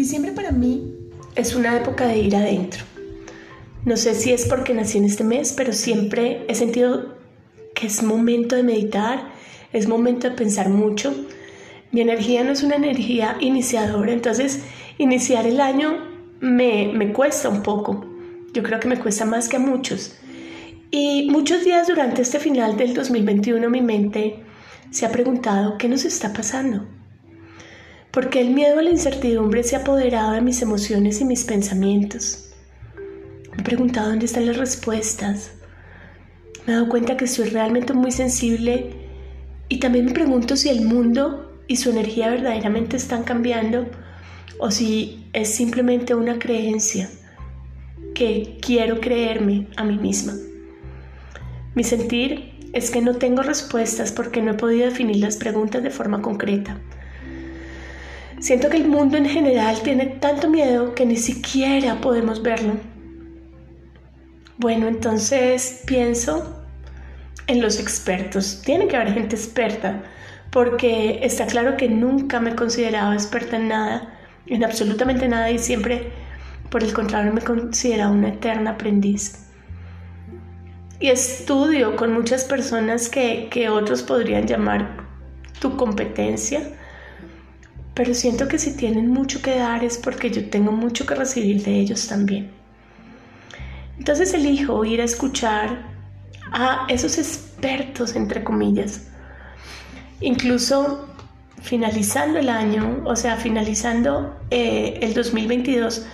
Diciembre para mí es una época de ir adentro. No sé si es porque nací en este mes, pero siempre he sentido que es momento de meditar, es momento de pensar mucho. Mi energía no es una energía iniciadora, entonces iniciar el año me, me cuesta un poco. Yo creo que me cuesta más que a muchos. Y muchos días durante este final del 2021 mi mente se ha preguntado qué nos está pasando. Porque el miedo a la incertidumbre se ha apoderado de mis emociones y mis pensamientos. Me he preguntado dónde están las respuestas. Me he dado cuenta que soy realmente muy sensible y también me pregunto si el mundo y su energía verdaderamente están cambiando o si es simplemente una creencia que quiero creerme a mí misma. Mi sentir es que no tengo respuestas porque no he podido definir las preguntas de forma concreta. Siento que el mundo en general tiene tanto miedo que ni siquiera podemos verlo. Bueno, entonces pienso en los expertos. Tiene que haber gente experta porque está claro que nunca me he considerado experta en nada, en absolutamente nada y siempre, por el contrario, me he una eterna aprendiz y estudio con muchas personas que, que otros podrían llamar tu competencia, pero siento que si tienen mucho que dar es porque yo tengo mucho que recibir de ellos también. Entonces elijo ir a escuchar a esos expertos, entre comillas. Incluso finalizando el año, o sea, finalizando eh, el 2022,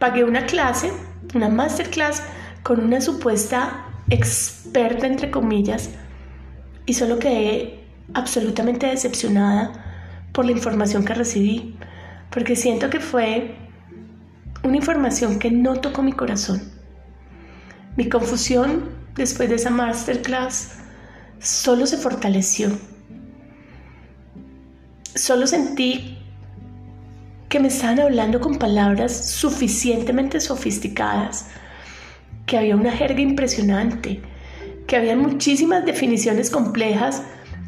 pagué una clase, una masterclass con una supuesta experta, entre comillas, y solo quedé absolutamente decepcionada por la información que recibí, porque siento que fue una información que no tocó mi corazón. Mi confusión después de esa masterclass solo se fortaleció. Solo sentí que me estaban hablando con palabras suficientemente sofisticadas que había una jerga impresionante, que había muchísimas definiciones complejas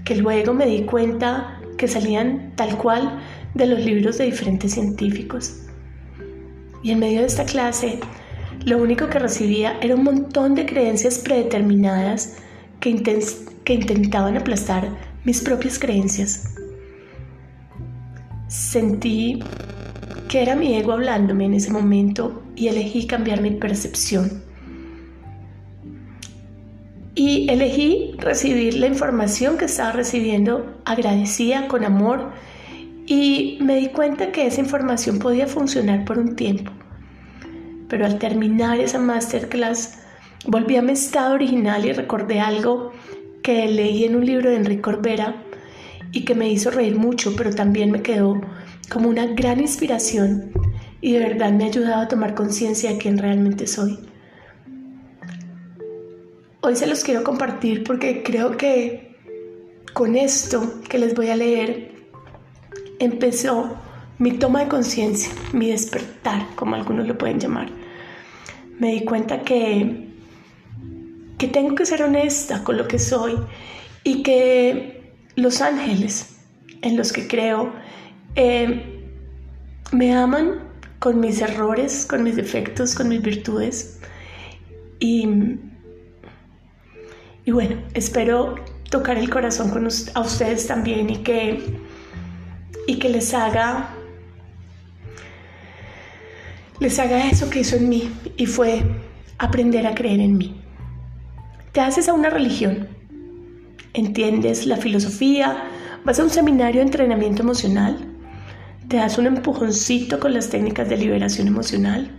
que luego me di cuenta que salían tal cual de los libros de diferentes científicos. Y en medio de esta clase, lo único que recibía era un montón de creencias predeterminadas que, que intentaban aplastar mis propias creencias. Sentí que era mi ego hablándome en ese momento y elegí cambiar mi percepción. Y elegí recibir la información que estaba recibiendo, agradecía con amor y me di cuenta que esa información podía funcionar por un tiempo. Pero al terminar esa masterclass, volví a mi estado original y recordé algo que leí en un libro de Enrique Corbera y que me hizo reír mucho, pero también me quedó como una gran inspiración y de verdad me ha ayudado a tomar conciencia de quién realmente soy. Hoy se los quiero compartir porque creo que con esto que les voy a leer empezó mi toma de conciencia, mi despertar, como algunos lo pueden llamar. Me di cuenta que, que tengo que ser honesta con lo que soy y que los ángeles en los que creo eh, me aman con mis errores, con mis defectos, con mis virtudes y y bueno, espero tocar el corazón con a ustedes también y que, y que les haga les haga eso que hizo en mí y fue aprender a creer en mí. Te haces a una religión, entiendes la filosofía, vas a un seminario de entrenamiento emocional, te das un empujoncito con las técnicas de liberación emocional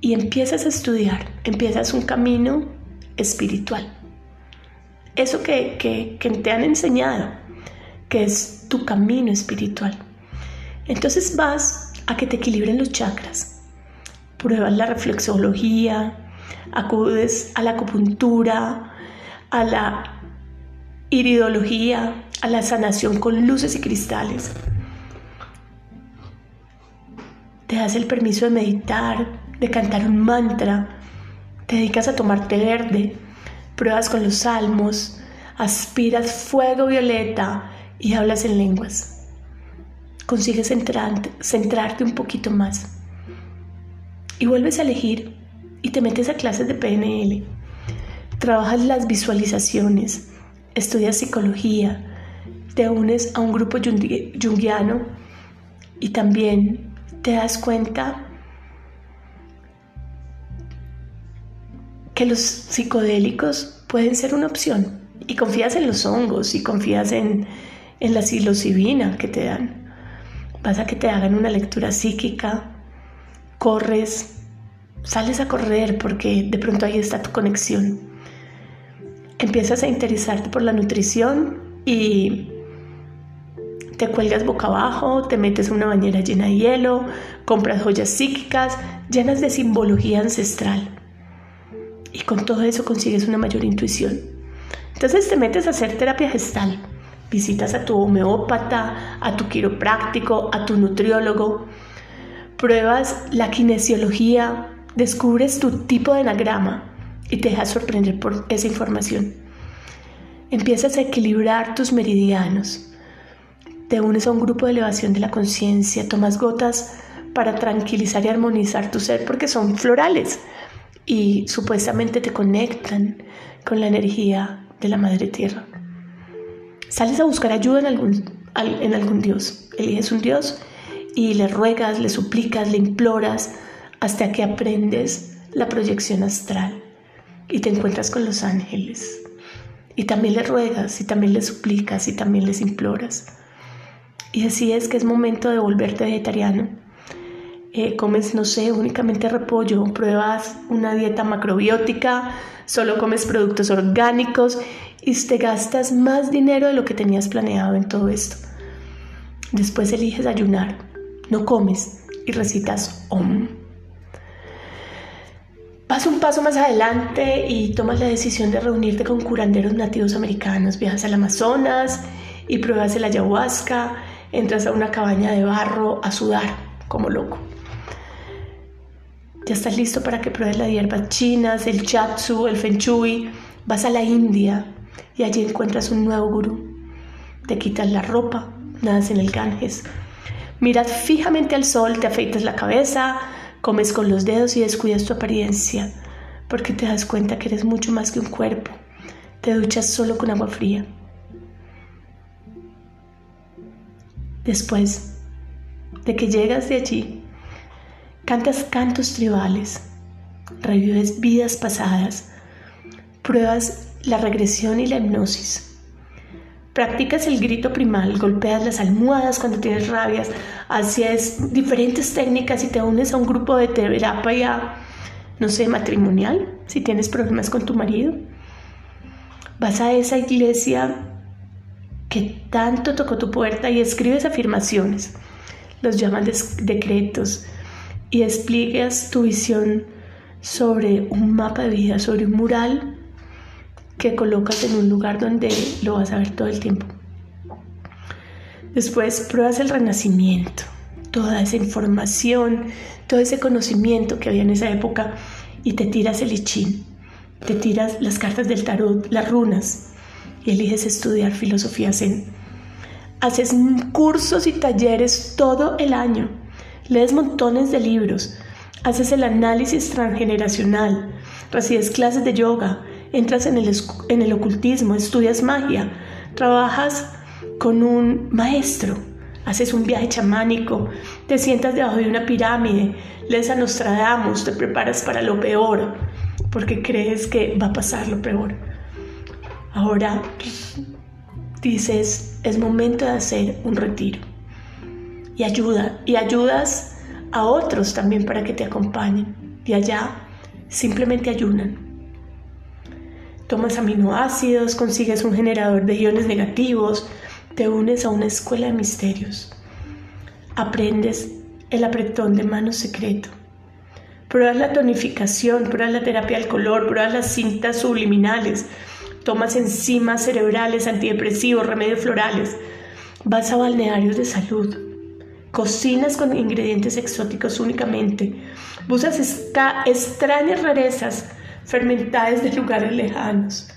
y empiezas a estudiar, empiezas un camino espiritual. Eso que, te han enseñado, que es tu camino espiritual. Entonces vas a que te equilibren los chakras. Pruebas la reflexología, acudes a la acupuntura, a la iridología, a la sanación con luces y cristales. Te das el permiso de meditar, de cantar un mantra, te dedicas a tomar té verde, pruebas con los salmos, aspiras fuego violeta y hablas en lenguas. consigues centrarte un poquito más. Y vuelves a elegir y te metes a clases de PNL. Trabajas las visualizaciones, estudias psicología, te unes a un grupo junguiano y también te das cuenta los psicodélicos pueden ser una opción y confías en los hongos y confías en, en la psilocibina que te dan. Vas a que te hagan una lectura psíquica, corres, sales a correr porque de pronto ahí está tu conexión. Empiezas a interesarte por la nutrición y te cuelgas boca abajo, te metes en una bañera llena de hielo, compras joyas psíquicas llenas de simbología ancestral. Y con todo eso consigues una mayor intuición. Entonces te metes a hacer terapia gestal. Visitas a tu homeópata, a tu quiropráctico, a tu nutriólogo. Pruebas la kinesiología, descubres tu tipo de enagrama y te dejas sorprender por esa información. Empiezas a equilibrar tus meridianos. Te unes a un grupo de elevación de la conciencia, tomas gotas para tranquilizar y armonizar tu ser porque son florales y supuestamente te conectan con la energía de la Madre Tierra. Sales a buscar ayuda en algún, en algún Dios. Eliges un Dios y le ruegas, le suplicas, le imploras hasta que aprendes la proyección astral y te encuentras con los ángeles. Y también le ruegas, y también le suplicas, y también les imploras. Y decides que es momento de volverte vegetariano. Eh, comes, no sé, únicamente repollo, pruebas una dieta macrobiótica, solo comes productos orgánicos y te gastas más dinero de lo que tenías planeado en todo esto. Después eliges ayunar, no comes y recitas OM. Vas un paso más adelante y tomas la decisión de reunirte con curanderos nativos americanos. Viajas al Amazonas y pruebas el ayahuasca. Entras a una cabaña de barro a sudar como loco. Ya estás listo para que pruebes las hierbas chinas, el chatsu, el feng shui. Vas a la India y allí encuentras un nuevo gurú. Te quitas la ropa, nadas en el Ganges. Miras fijamente al sol, te afeitas la cabeza, Comes con los dedos y descuidas tu apariencia, porque te das cuenta que eres mucho más que un cuerpo. Te duchas solo con agua fría. Después de que llegas de allí, cantas cantos tribales, revives vidas pasadas, pruebas la regresión y la hipnosis Practicas el grito primal, golpeas las almohadas cuando tienes rabias, haces diferentes técnicas y te unes a un grupo de terapia, no sé, matrimonial, si tienes problemas con tu marido. Vas a esa iglesia que tanto tocó tu puerta y escribes afirmaciones, los llaman decretos y explicas tu visión sobre un mapa de vida, sobre un mural que colocas en un lugar donde lo vas a ver todo el tiempo. Después pruebas el renacimiento, toda esa información, todo ese conocimiento que había en esa época y te tiras el ichín, te tiras las cartas del tarot, las runas y eliges estudiar filosofía zen. Haces cursos y talleres todo el año, lees montones de libros, haces el análisis transgeneracional, recibes clases de yoga, entras en el, en el ocultismo, estudias magia, trabajas con un maestro, haces un viaje chamánico, te sientas debajo de una pirámide, lees a Nostradamus, te preparas para lo peor, porque crees que va a pasar lo peor. Ahora dices, es momento de hacer un retiro. Ayuda, y ayudas a otros también para que te acompañen. Y allá simplemente ayunan tomas aminoácidos, consigues un generador de iones negativos, te unes a una escuela de misterios. Aprendes el apretón de mano secreto. Pruebas la tonificación, pruebas la terapia del color, pruebas las cintas subliminales, tomas enzimas cerebrales, antidepresivos, remedios florales. Vas a balnearios de salud. Cocinas con ingredientes exóticos únicamente. Buscas extrañas rarezas fermentadas de lugares lejanos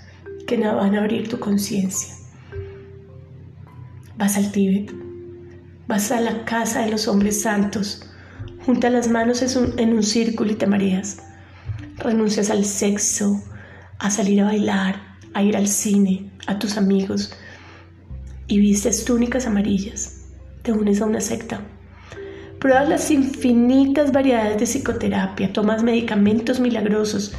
que no van a abrir tu conciencia. Vas al Tíbet, Vas a la casa de los hombres santos, junta las manos en un círculo y te mareas. Renuncias al sexo, a salir a bailar, a ir al cine, a tus amigos y vistes túnicas amarillas. Te unes a una secta. Pruebas las infinitas variedades de psicoterapia, tomas medicamentos milagrosos,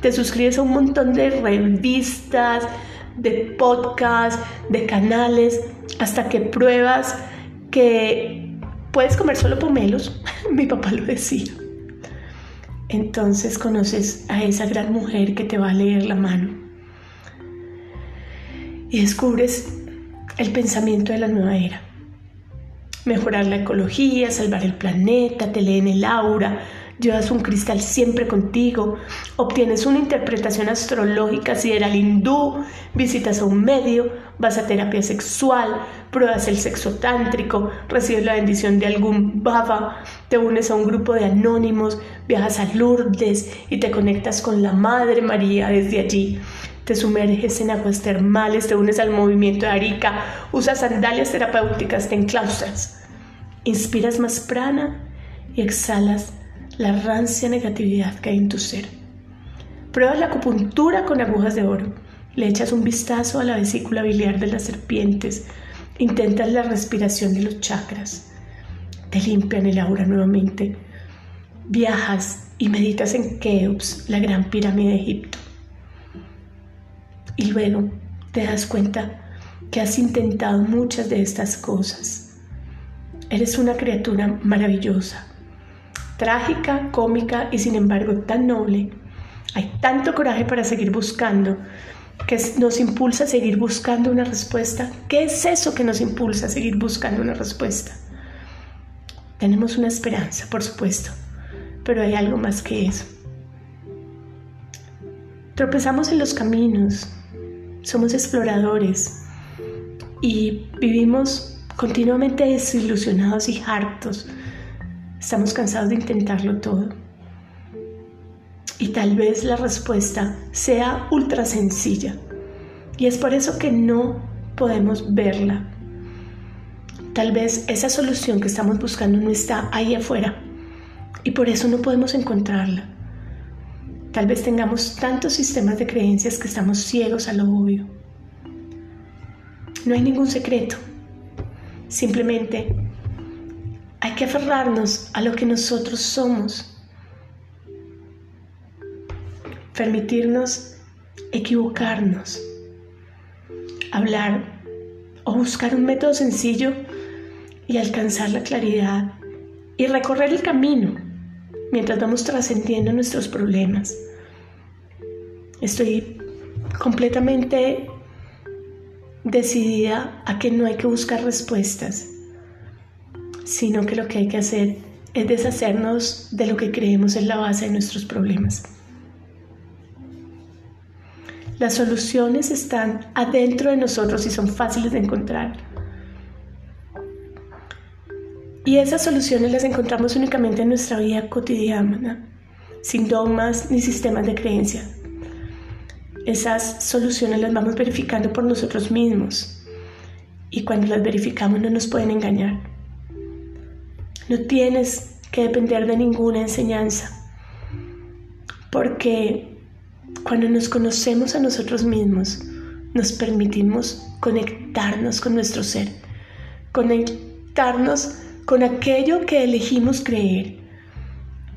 te suscribes a un montón de revistas, de podcasts, de canales, hasta que pruebas que puedes comer solo pomelos. Mi papá lo decía. Entonces conoces a esa gran mujer que te va a leer la mano. Y descubres el pensamiento de la nueva era. Mejorar la ecología, salvar el planeta, te leen el aura, llevas un cristal siempre contigo, obtienes una interpretación astrológica si era el hindú, visitas a un medio, vas a terapia sexual, pruebas el sexo tántrico, recibes la bendición de algún baba, te unes a un grupo de anónimos, viajas a Lourdes y te conectas con la Madre María desde allí. Te sumerges en aguas termales, te unes al movimiento de Arica, usas sandalias terapéuticas, te enclaustras. Inspiras más prana y exhalas la rancia negatividad que hay en tu ser. Pruebas la acupuntura con agujas de oro. Le echas un vistazo a la vesícula biliar de las serpientes. Intentas la respiración de los chakras. Te limpian el aura nuevamente. Viajas y meditas en Keops, la gran pirámide de Egipto. Y luego te das cuenta que has intentado muchas de estas cosas. Eres una criatura maravillosa, trágica, cómica y sin embargo tan noble. Hay tanto coraje para seguir buscando que nos impulsa a seguir buscando una respuesta. ¿Qué es eso que nos impulsa a seguir buscando una respuesta? Tenemos una esperanza, por supuesto, pero hay algo más que eso. Tropezamos en los caminos, somos exploradores y vivimos continuamente desilusionados y hartos Estamos cansados de intentarlo todo. Y tal vez la respuesta sea ultra sencilla. Y es por eso que no podemos verla. Tal vez esa solución que estamos buscando no está ahí afuera. Y por eso no podemos encontrarla. Tal vez tengamos tantos sistemas de creencias que estamos ciegos a lo obvio. No hay ningún secreto. Simplemente hay que aferrarnos a lo que nosotros somos. Permitirnos equivocarnos. Hablar o buscar un método sencillo y alcanzar la claridad y recorrer el camino mientras vamos trascendiendo nuestros problemas. Estoy completamente decidida a que no hay que buscar respuestas, sino que lo que hay que hacer es deshacernos de lo que creemos es la base de nuestros problemas. Las soluciones están adentro de nosotros y son fáciles de encontrar. Y esas soluciones las encontramos únicamente en nuestra vida cotidiana, sin dogmas ni sistemas de creencia. Esas soluciones las vamos verificando por nosotros mismos y cuando las verificamos no nos pueden engañar. No tienes que depender de ninguna enseñanza, porque cuando nos conocemos a nosotros mismos, nos permitimos conectarnos con nuestro ser, conectarnos con aquello que elegimos creer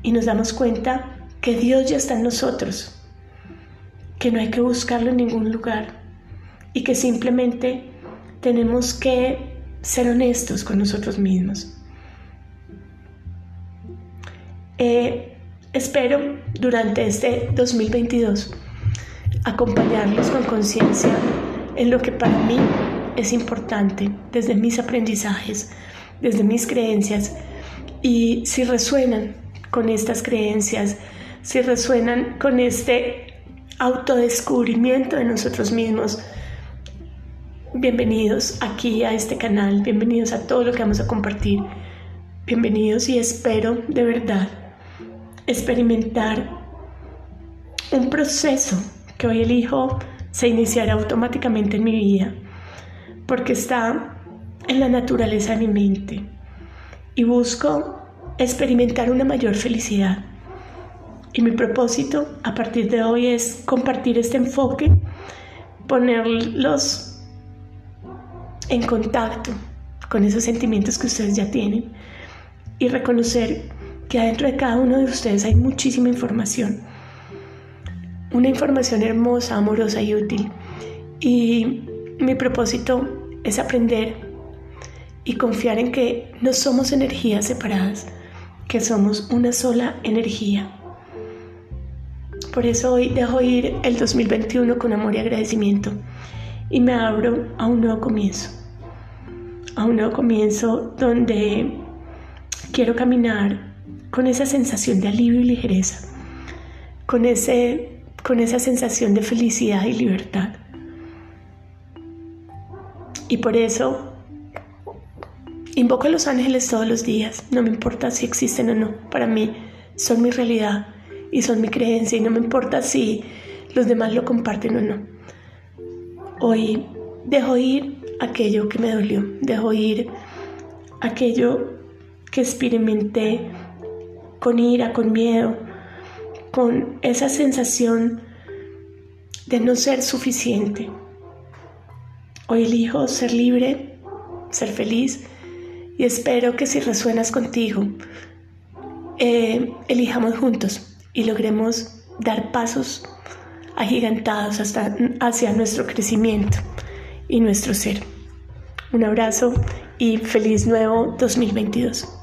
y nos damos cuenta que Dios ya está en nosotros, que no hay que buscarlo en ningún lugar y que simplemente tenemos que ser honestos con nosotros mismos. Eh, espero durante este 2022 acompañarlos con conciencia en lo que para mí es importante desde mis aprendizajes, desde mis creencias. Y si resuenan con estas creencias, si resuenan con este autodescubrimiento de nosotros mismos, bienvenidos aquí a este canal, bienvenidos a todo lo que vamos a compartir, bienvenidos y espero de verdad experimentar un proceso que hoy elijo se iniciará automáticamente en mi vida, porque está en la naturaleza de mi mente y busco experimentar una mayor felicidad. Y mi propósito a partir de hoy es compartir este enfoque, ponerlos en contacto con esos sentimientos que ustedes ya tienen y reconocer que adentro de cada uno de ustedes hay muchísima información. Una información hermosa, amorosa y útil. Y mi propósito es aprender y confiar en que no somos energías separadas, que somos una sola energía. Por eso hoy dejo ir el 2021 con amor y agradecimiento y me abro a un nuevo comienzo. A un nuevo comienzo donde quiero caminar con esa sensación de alivio y ligereza, con, ese, con esa sensación de felicidad y libertad. Y por eso invoco a los ángeles todos los días, no me importa si existen o no, para mí son mi realidad y son mi creencia y no me importa si los demás lo comparten o no. Hoy dejo ir aquello que me dolió, dejo ir aquello que experimenté con ira, con miedo, con esa sensación de no ser suficiente. Hoy elijo ser libre, ser feliz y espero que si resuenas contigo, eh, elijamos juntos y logremos dar pasos agigantados hasta, hacia nuestro crecimiento y nuestro ser. Un abrazo y feliz nuevo 2022.